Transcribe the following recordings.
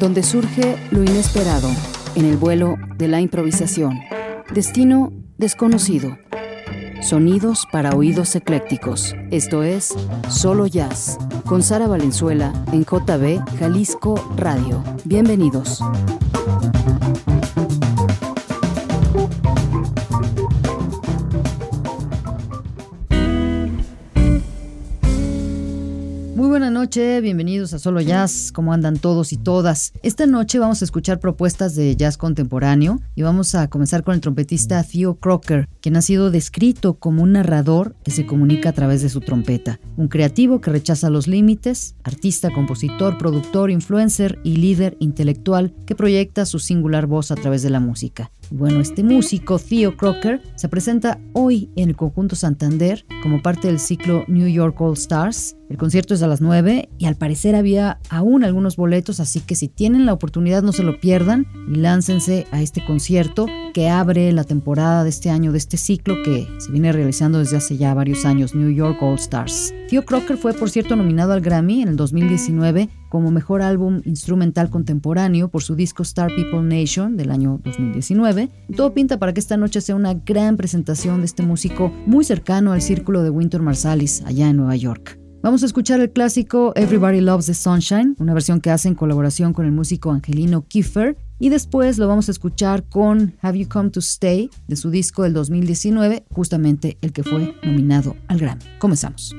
donde surge lo inesperado en el vuelo de la improvisación. Destino desconocido. Sonidos para oídos eclécticos. Esto es Solo Jazz, con Sara Valenzuela en JB Jalisco Radio. Bienvenidos. Noches, bienvenidos a Solo Jazz, ¿cómo andan todos y todas? Esta noche vamos a escuchar propuestas de jazz contemporáneo y vamos a comenzar con el trompetista Theo Crocker, quien ha sido descrito como un narrador que se comunica a través de su trompeta, un creativo que rechaza los límites, artista, compositor, productor, influencer y líder intelectual que proyecta su singular voz a través de la música. Bueno, este músico, Theo Crocker, se presenta hoy en el conjunto Santander como parte del ciclo New York All Stars. El concierto es a las 9 y al parecer había aún algunos boletos, así que si tienen la oportunidad no se lo pierdan y láncense a este concierto que abre la temporada de este año de este ciclo que se viene realizando desde hace ya varios años, New York All Stars. Theo Crocker fue, por cierto, nominado al Grammy en el 2019 como mejor álbum instrumental contemporáneo por su disco Star People Nation del año 2019. todo pinta para que esta noche sea una gran presentación de este músico muy cercano al círculo de Winter Marsalis allá en Nueva York. Vamos a escuchar el clásico Everybody Loves the Sunshine, una versión que hace en colaboración con el músico Angelino Kiefer, y después lo vamos a escuchar con Have You Come to Stay de su disco del 2019, justamente el que fue nominado al Grammy. Comenzamos.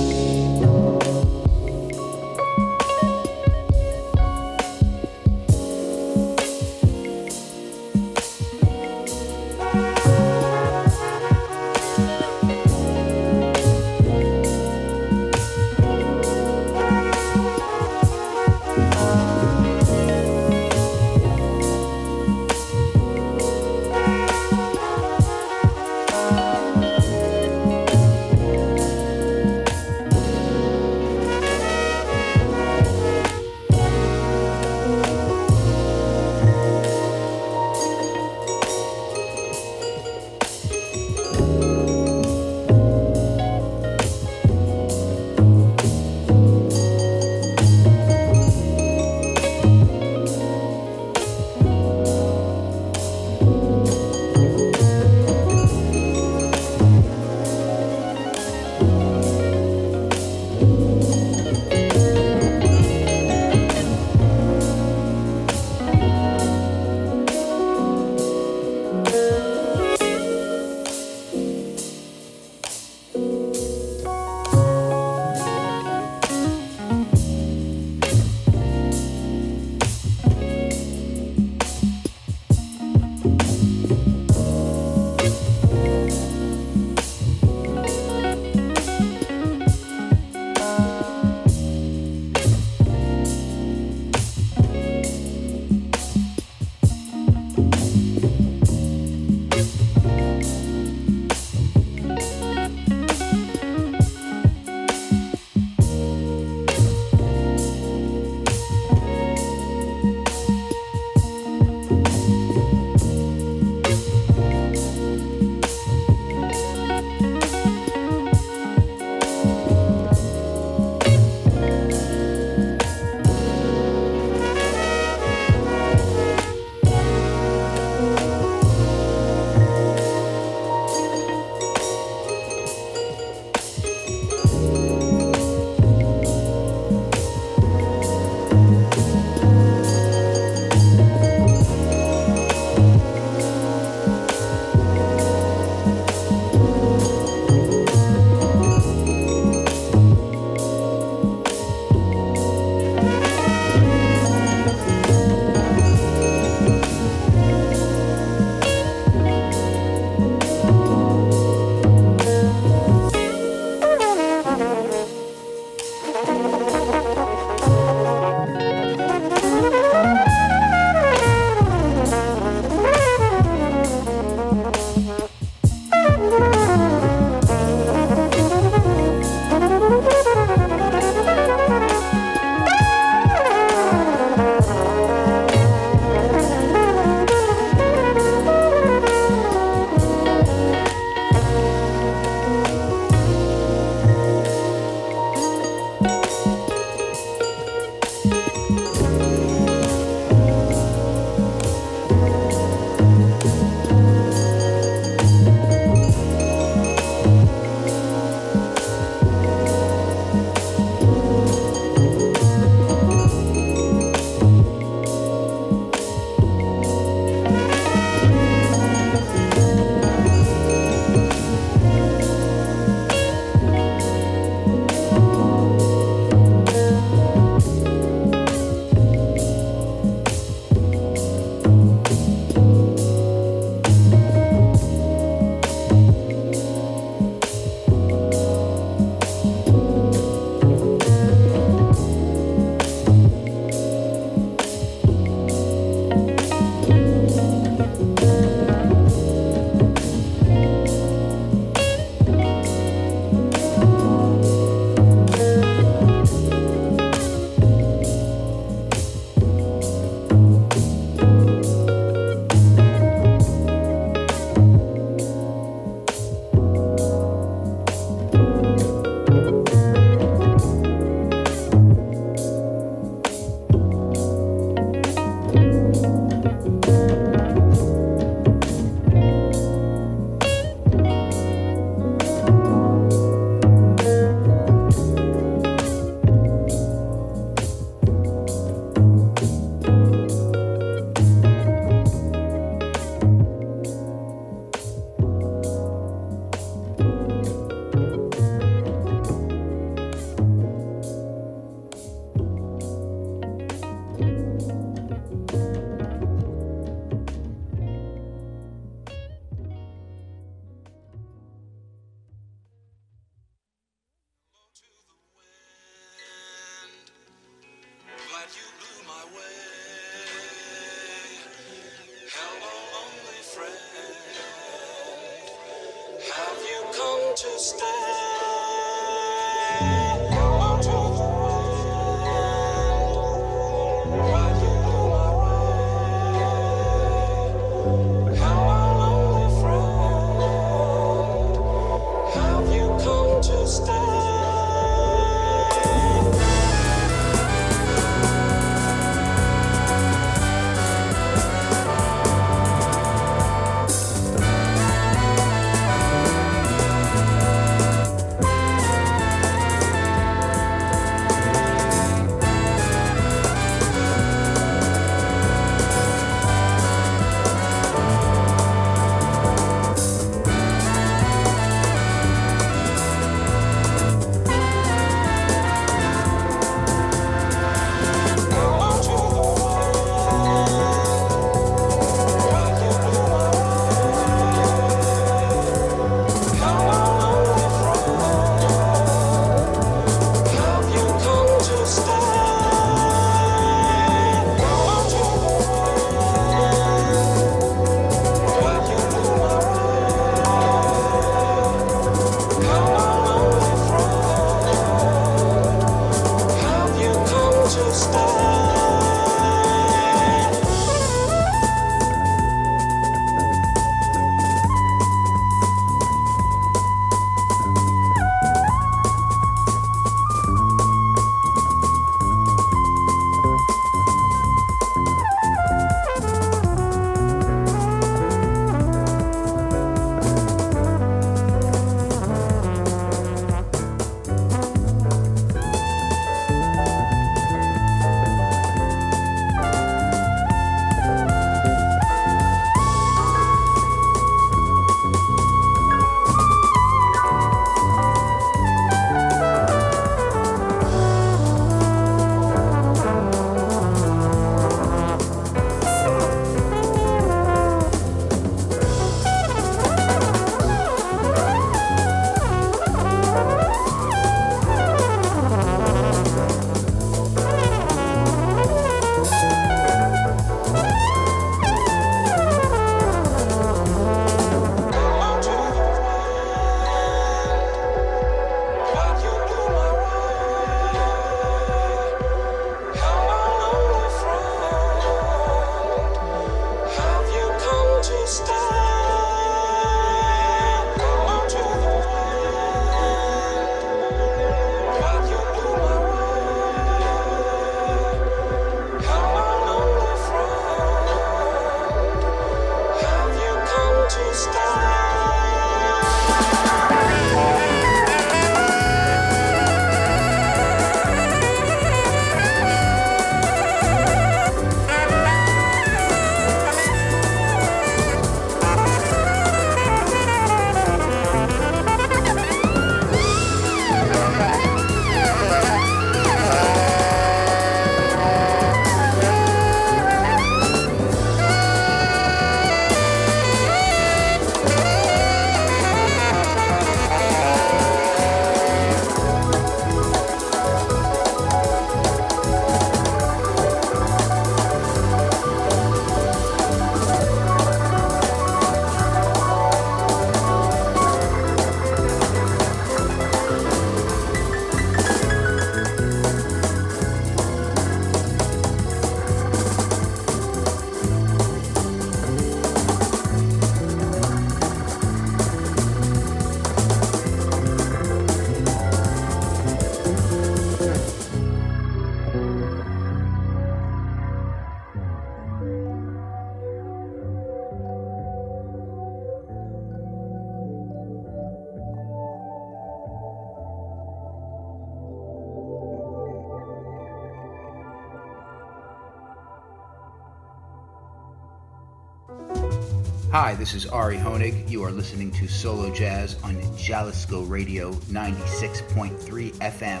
Hi, this is Ari Honig. You are listening to Solo Jazz on Jalisco Radio 96.3 FM.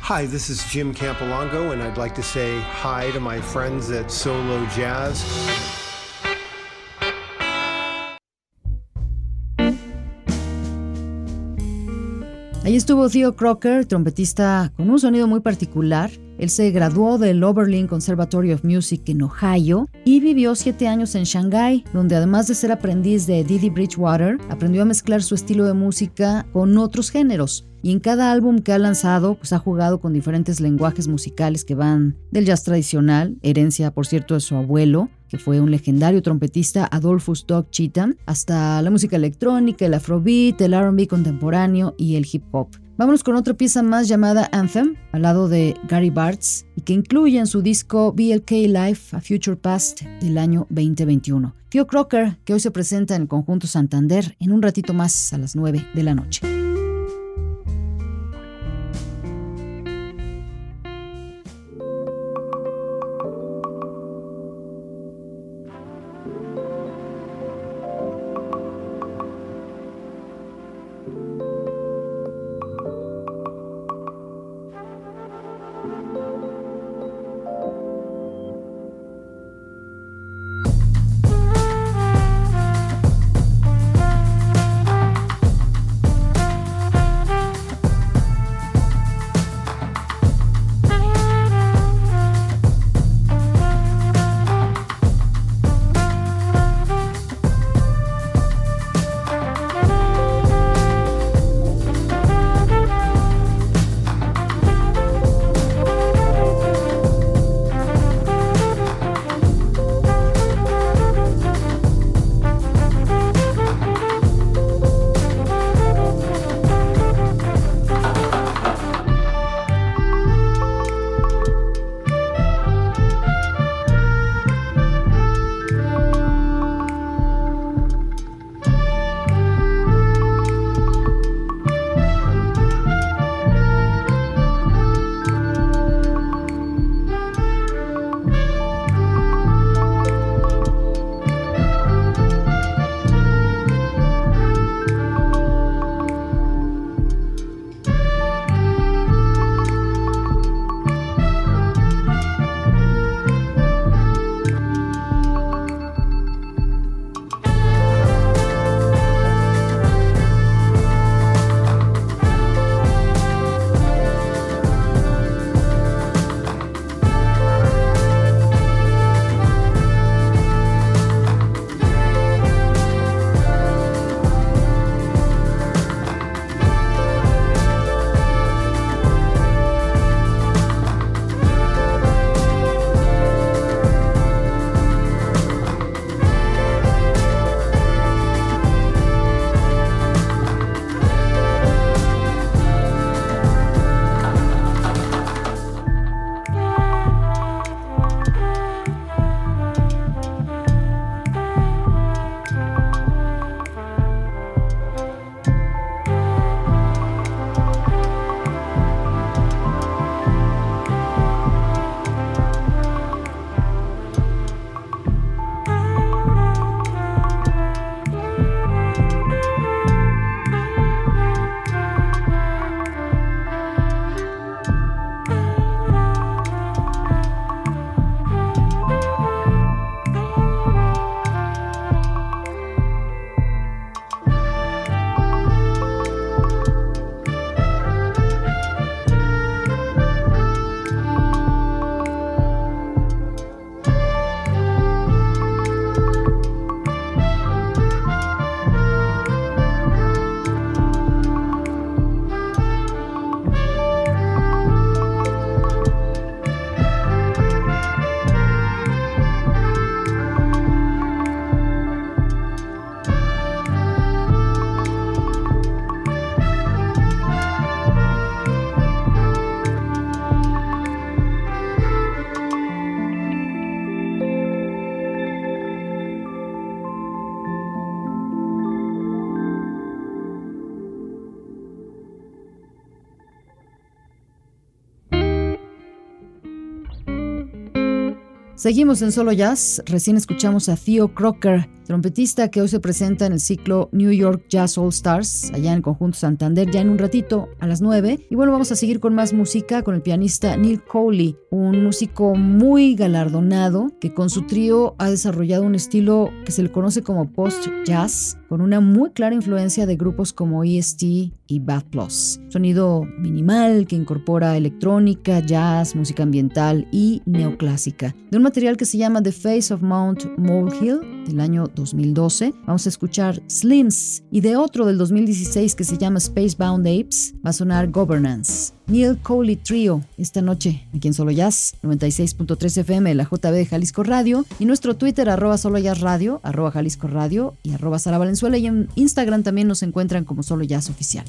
Hi, this is Jim Campolongo, and I'd like to say hi to my friends at Solo Jazz. Ahí estuvo Theo Crocker, trompetista con un sonido muy particular. Él se graduó del Oberlin Conservatory of Music en Ohio y vivió siete años en Shanghai, donde además de ser aprendiz de Didi Bridgewater, aprendió a mezclar su estilo de música con otros géneros. Y en cada álbum que ha lanzado, pues ha jugado con diferentes lenguajes musicales que van del jazz tradicional, herencia por cierto de su abuelo, que fue un legendario trompetista Adolphus Doug Cheatham, hasta la música electrónica, el afrobeat, el RB contemporáneo y el hip hop. Vámonos con otra pieza más llamada Anthem, al lado de Gary Bartz, y que incluye en su disco BLK Life A Future Past del año 2021. Theo Crocker, que hoy se presenta en el conjunto Santander en un ratito más a las 9 de la noche. Seguimos en Solo Jazz. Recién escuchamos a Theo Crocker trompetista que hoy se presenta en el ciclo New York Jazz All Stars, allá en el conjunto Santander, ya en un ratito a las 9. Y bueno, vamos a seguir con más música con el pianista Neil Coley, un músico muy galardonado que con su trío ha desarrollado un estilo que se le conoce como post-jazz, con una muy clara influencia de grupos como EST y Bad Plus. Sonido minimal que incorpora electrónica, jazz, música ambiental y neoclásica. De un material que se llama The Face of Mount Molehill del año 2012, vamos a escuchar Slims y de otro del 2016 que se llama Spacebound Apes va a sonar Governance. Neil Coley Trio esta noche aquí en Solo Jazz 96.3 FM de la JB de Jalisco Radio y nuestro Twitter arroba Solo Jazz Radio, arroba Jalisco Radio y arroba Sara Valenzuela y en Instagram también nos encuentran como Solo Jazz Oficial.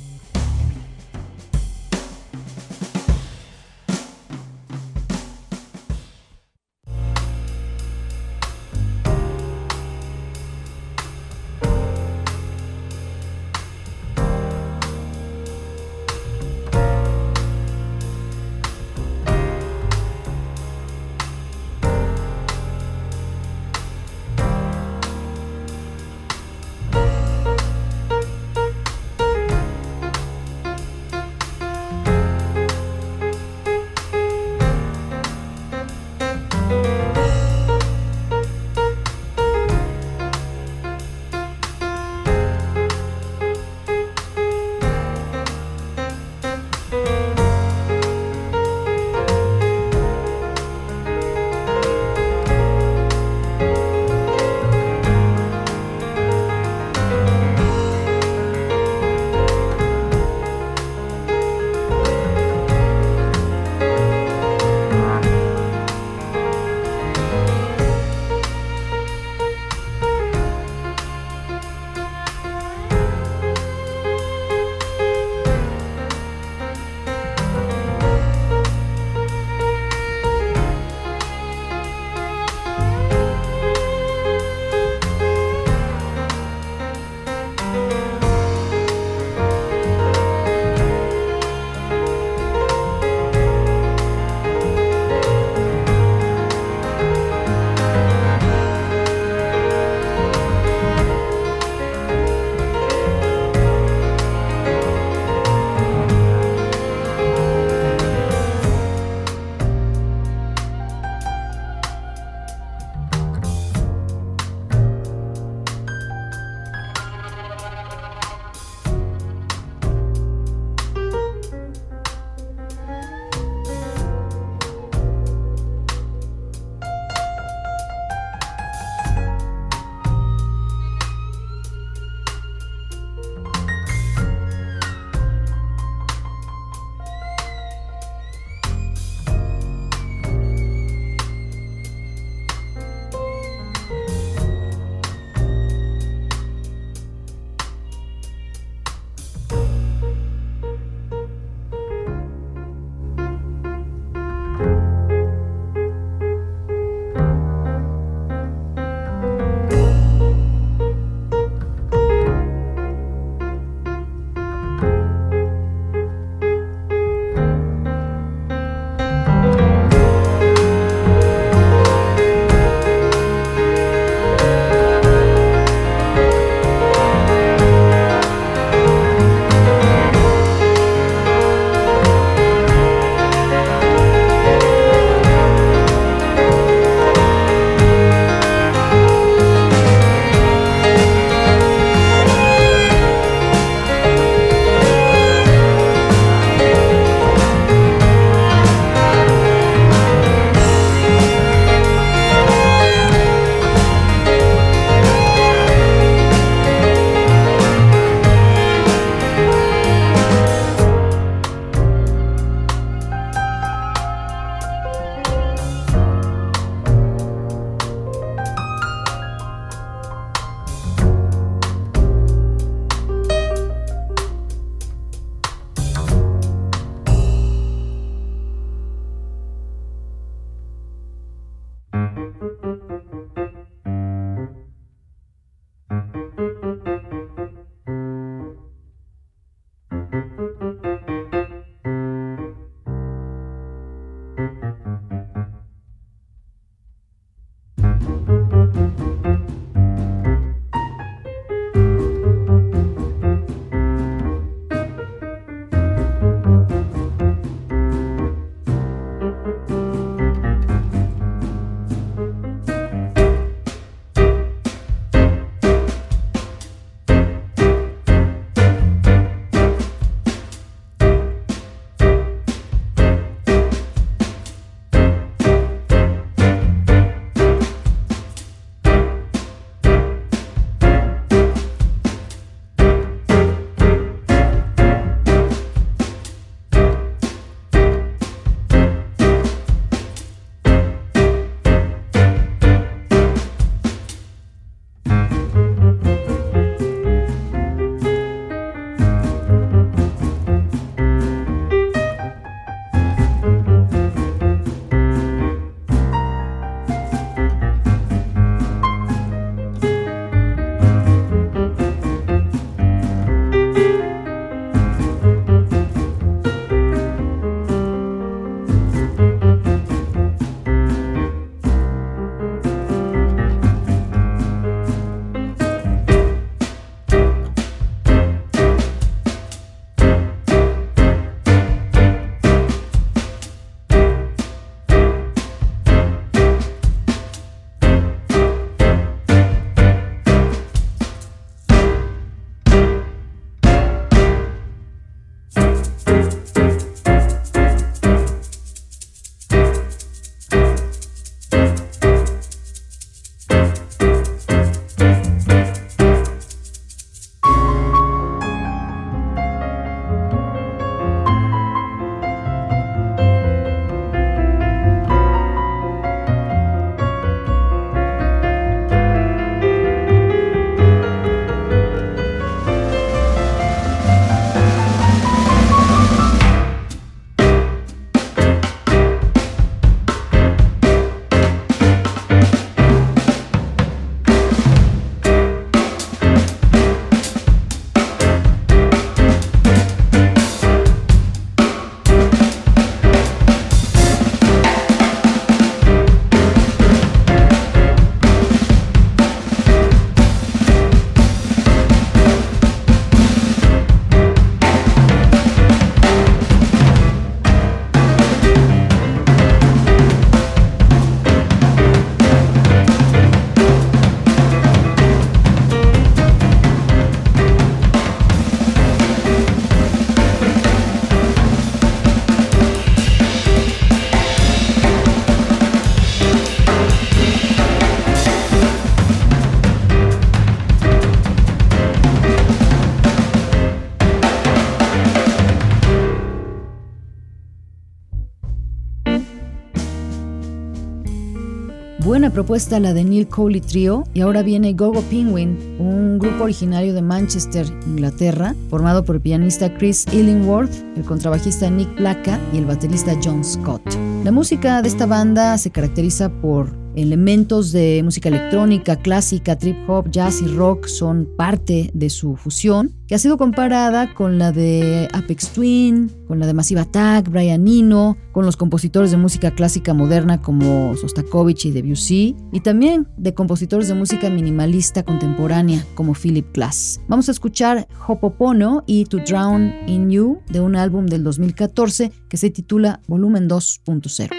Propuesta la de Neil Coley Trio y ahora viene Gogo Penguin, un grupo originario de Manchester, Inglaterra, formado por el pianista Chris Illingworth, el contrabajista Nick Placa y el baterista John Scott. La música de esta banda se caracteriza por Elementos de música electrónica, clásica, trip hop, jazz y rock son parte de su fusión, que ha sido comparada con la de Apex Twin, con la de Massive Attack, Brian Eno, con los compositores de música clásica moderna como Sostakovich y Debussy, y también de compositores de música minimalista contemporánea como Philip Glass. Vamos a escuchar Hopopono y To Drown in You de un álbum del 2014 que se titula Volumen 2.0.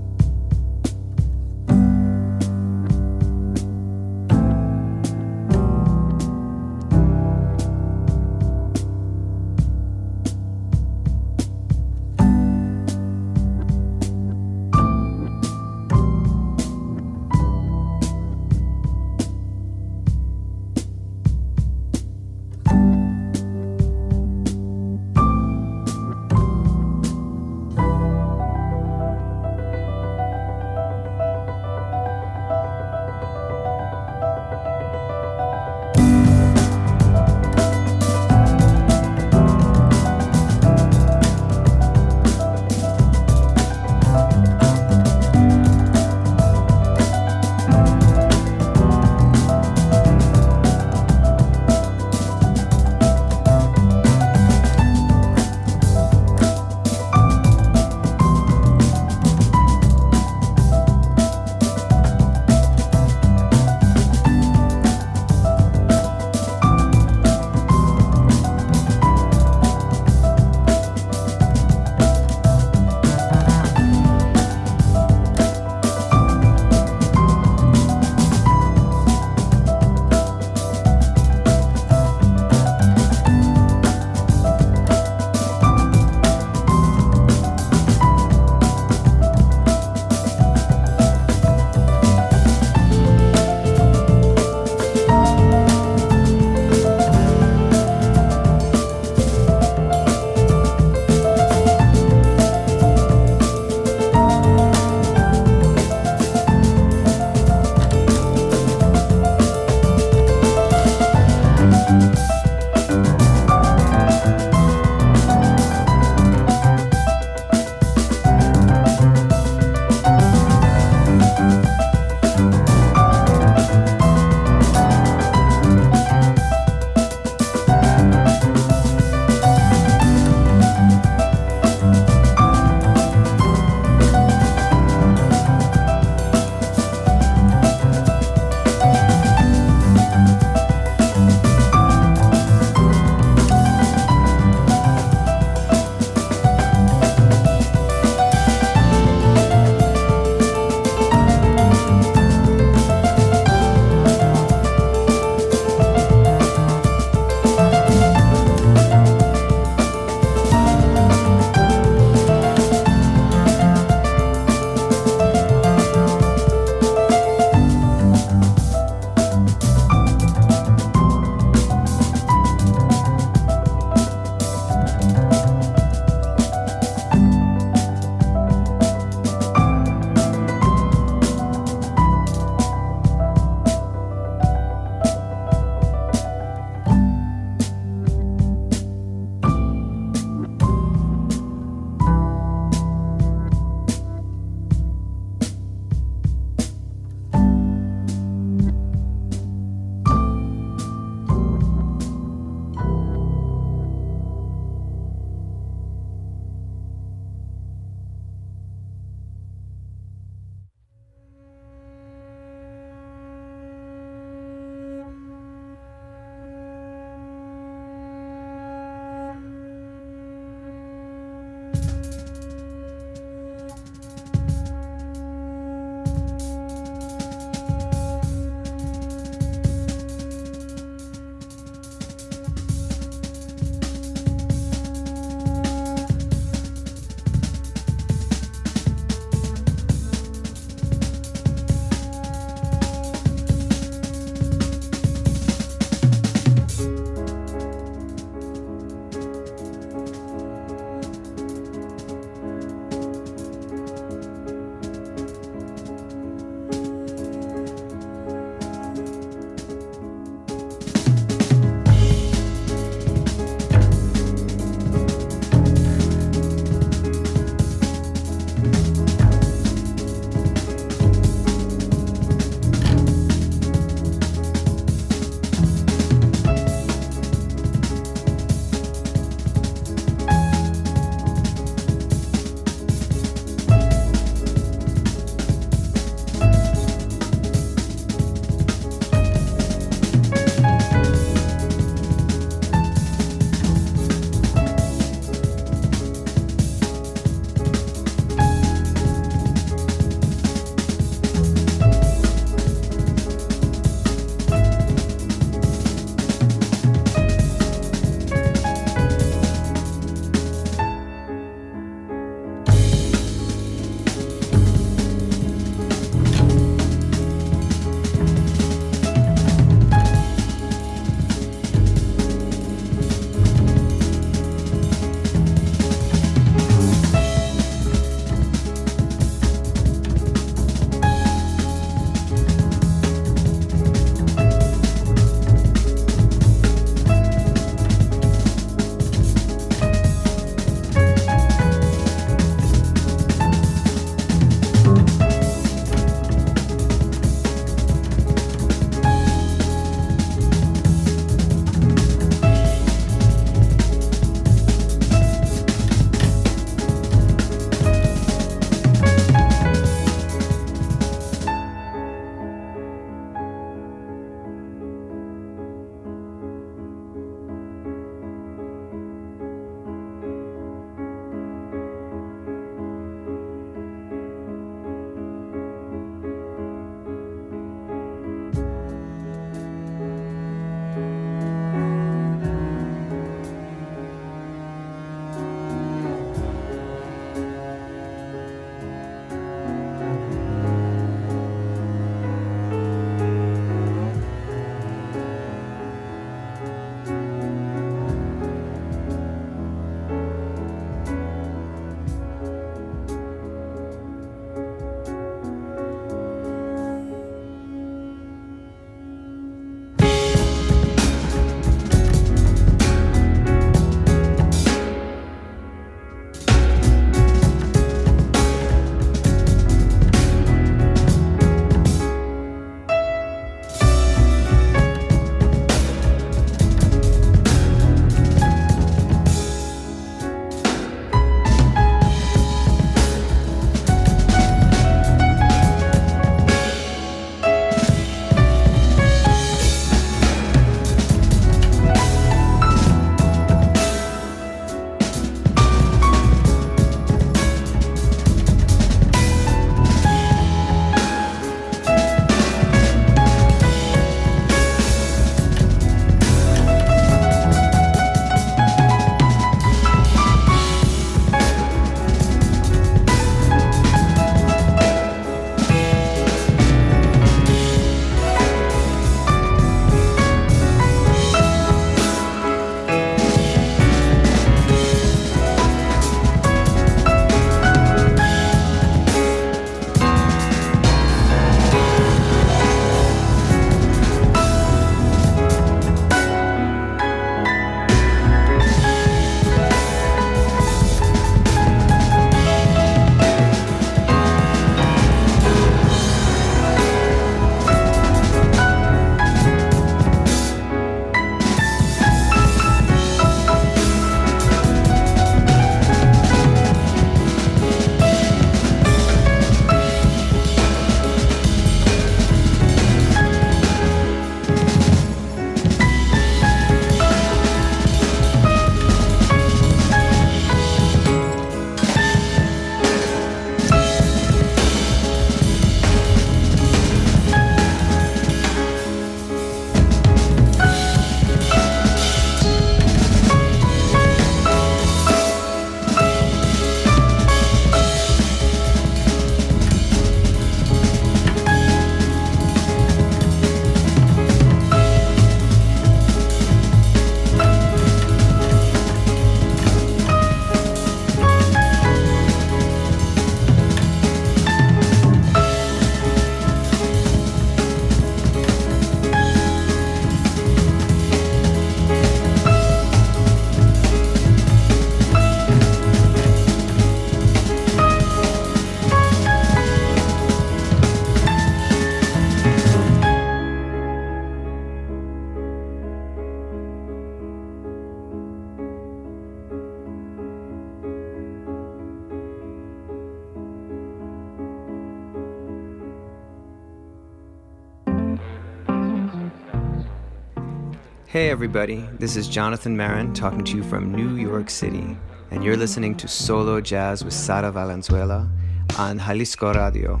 Hey, everybody, this is Jonathan Marin talking to you from New York City, and you're listening to Solo Jazz with Sara Valenzuela on Jalisco Radio.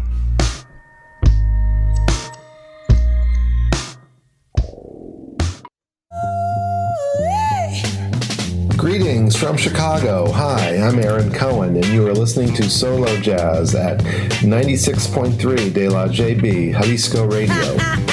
Greetings from Chicago. Hi, I'm Aaron Cohen, and you are listening to Solo Jazz at 96.3 De La JB, Jalisco Radio.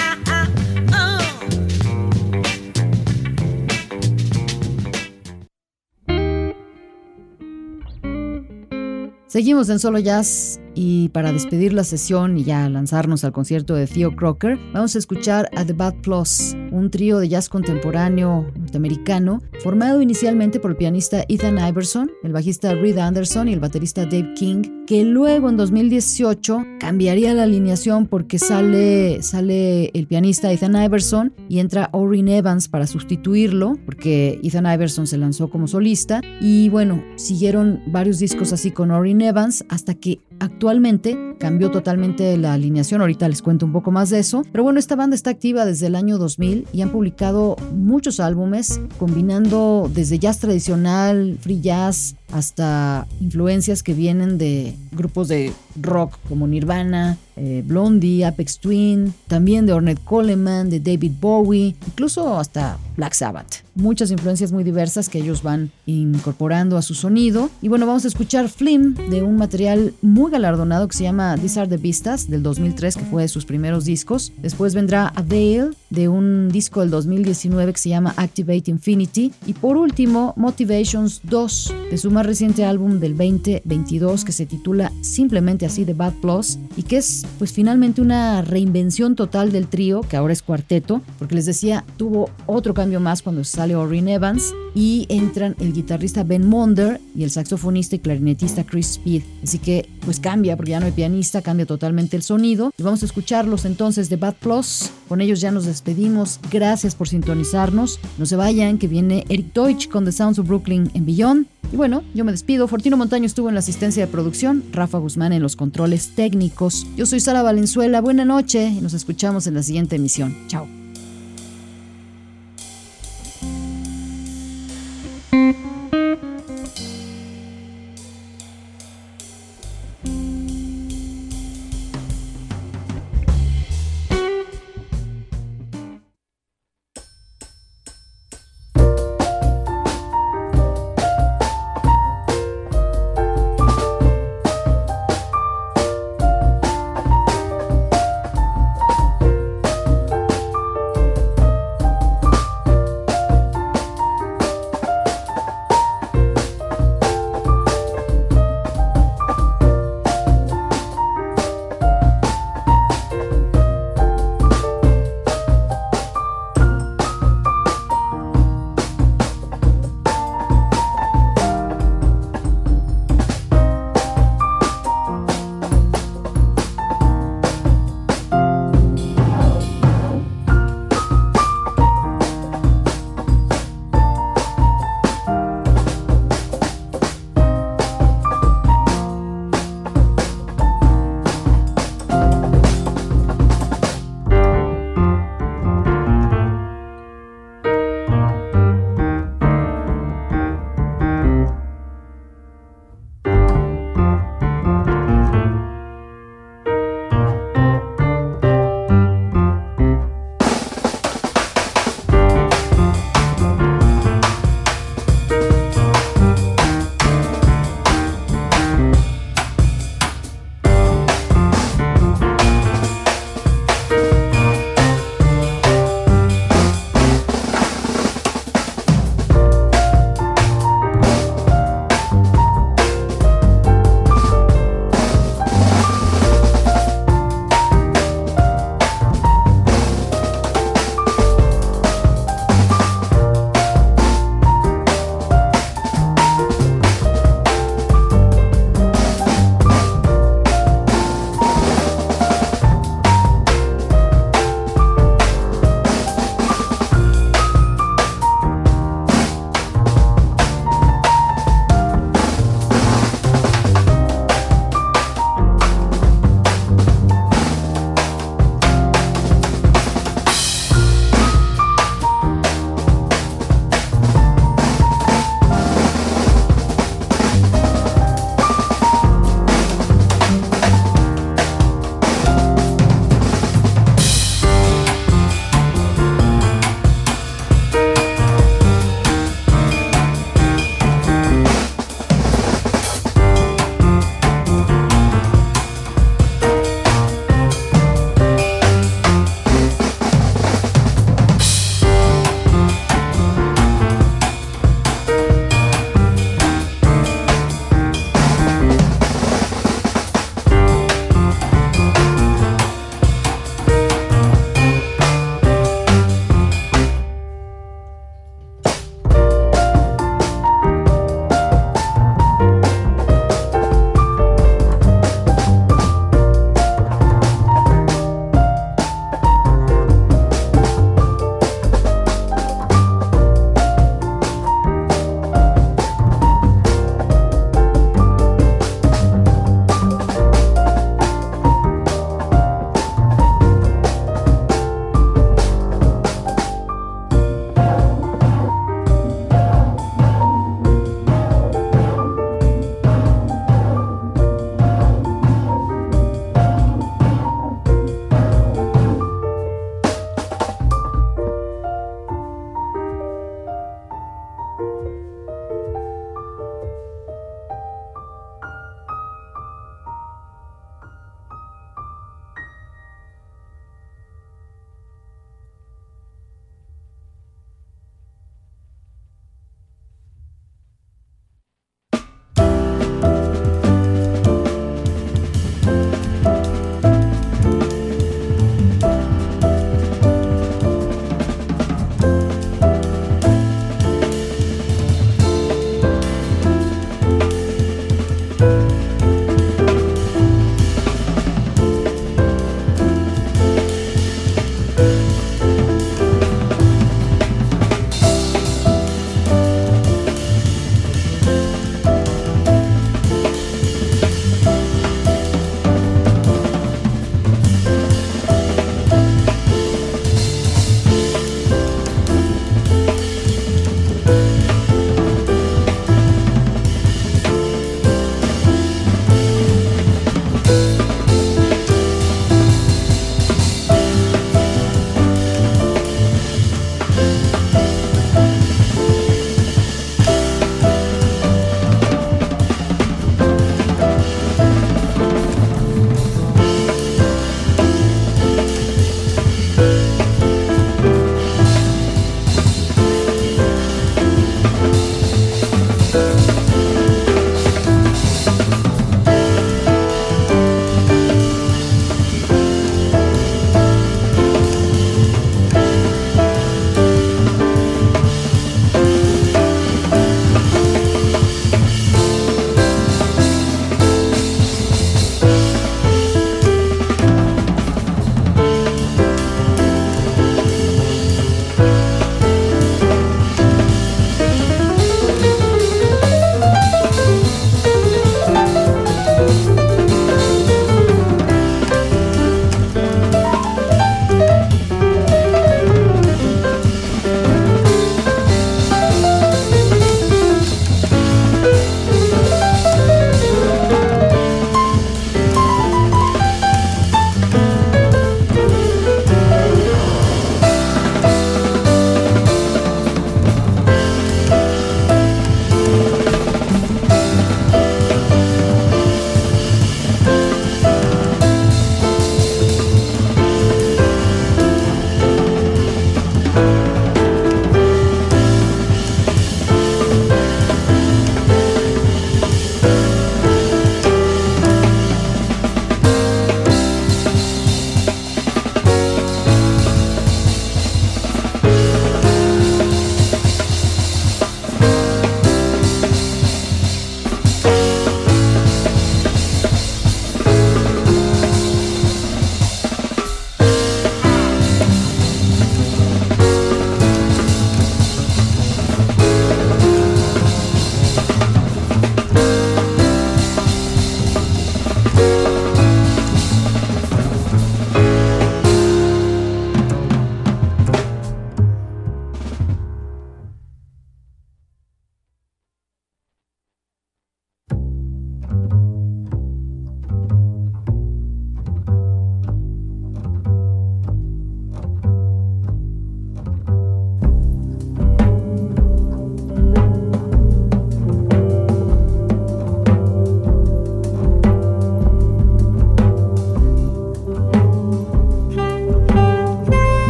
Seguimos en Solo Jazz y para despedir la sesión y ya lanzarnos al concierto de Theo Crocker, vamos a escuchar a The Bad Plus, un trío de jazz contemporáneo norteamericano formado inicialmente por el pianista Ethan Iverson, el bajista Reed Anderson y el baterista Dave King, que luego en 2018 cambiaría la alineación porque sale, sale el pianista Ethan Iverson y entra Orrin Evans para sustituirlo, porque Ethan Iverson se lanzó como solista. Y bueno, siguieron varios discos así con Orrin Evans hasta que Actualmente cambió totalmente la alineación, ahorita les cuento un poco más de eso, pero bueno, esta banda está activa desde el año 2000 y han publicado muchos álbumes combinando desde jazz tradicional, free jazz, hasta influencias que vienen de grupos de rock como Nirvana, eh, Blondie, Apex Twin, también de Ornette Coleman, de David Bowie, incluso hasta Black Sabbath. Muchas influencias muy diversas que ellos van incorporando a su sonido. Y bueno, vamos a escuchar Flim de un material muy galardonado que se llama These Are the Vistas del 2003, que fue de sus primeros discos. Después vendrá A Veil de un disco del 2019 que se llama Activate Infinity. Y por último, Motivations 2 de su más reciente álbum del 2022 que se titula simplemente así The Bad Plus y que es pues finalmente una reinvención total del trío que ahora es cuarteto porque les decía tuvo otro cambio más cuando sale Orrin Evans y entran el guitarrista Ben Monder y el saxofonista y clarinetista Chris Speed. Así que pues cambia porque ya no hay pianista cambia totalmente el sonido. Y vamos a escucharlos entonces The Bad Plus. Con ellos ya nos despedimos. Gracias por sintonizarnos. No se vayan que viene Eric Deutsch con The Sounds of Brooklyn en Beyond. Y bueno, yo me despido. Fortino Montaño estuvo en la asistencia de producción, Rafa Guzmán en los controles técnicos. Yo soy Sara Valenzuela. Buena noche y nos escuchamos en la siguiente emisión. Chao.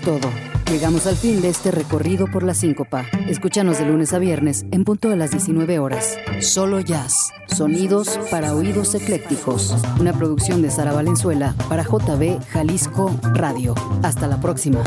Todo. Llegamos al fin de este recorrido por la síncopa. Escúchanos de lunes a viernes en punto de las 19 horas. Solo jazz. Sonidos para oídos eclécticos. Una producción de Sara Valenzuela para JB Jalisco Radio. Hasta la próxima.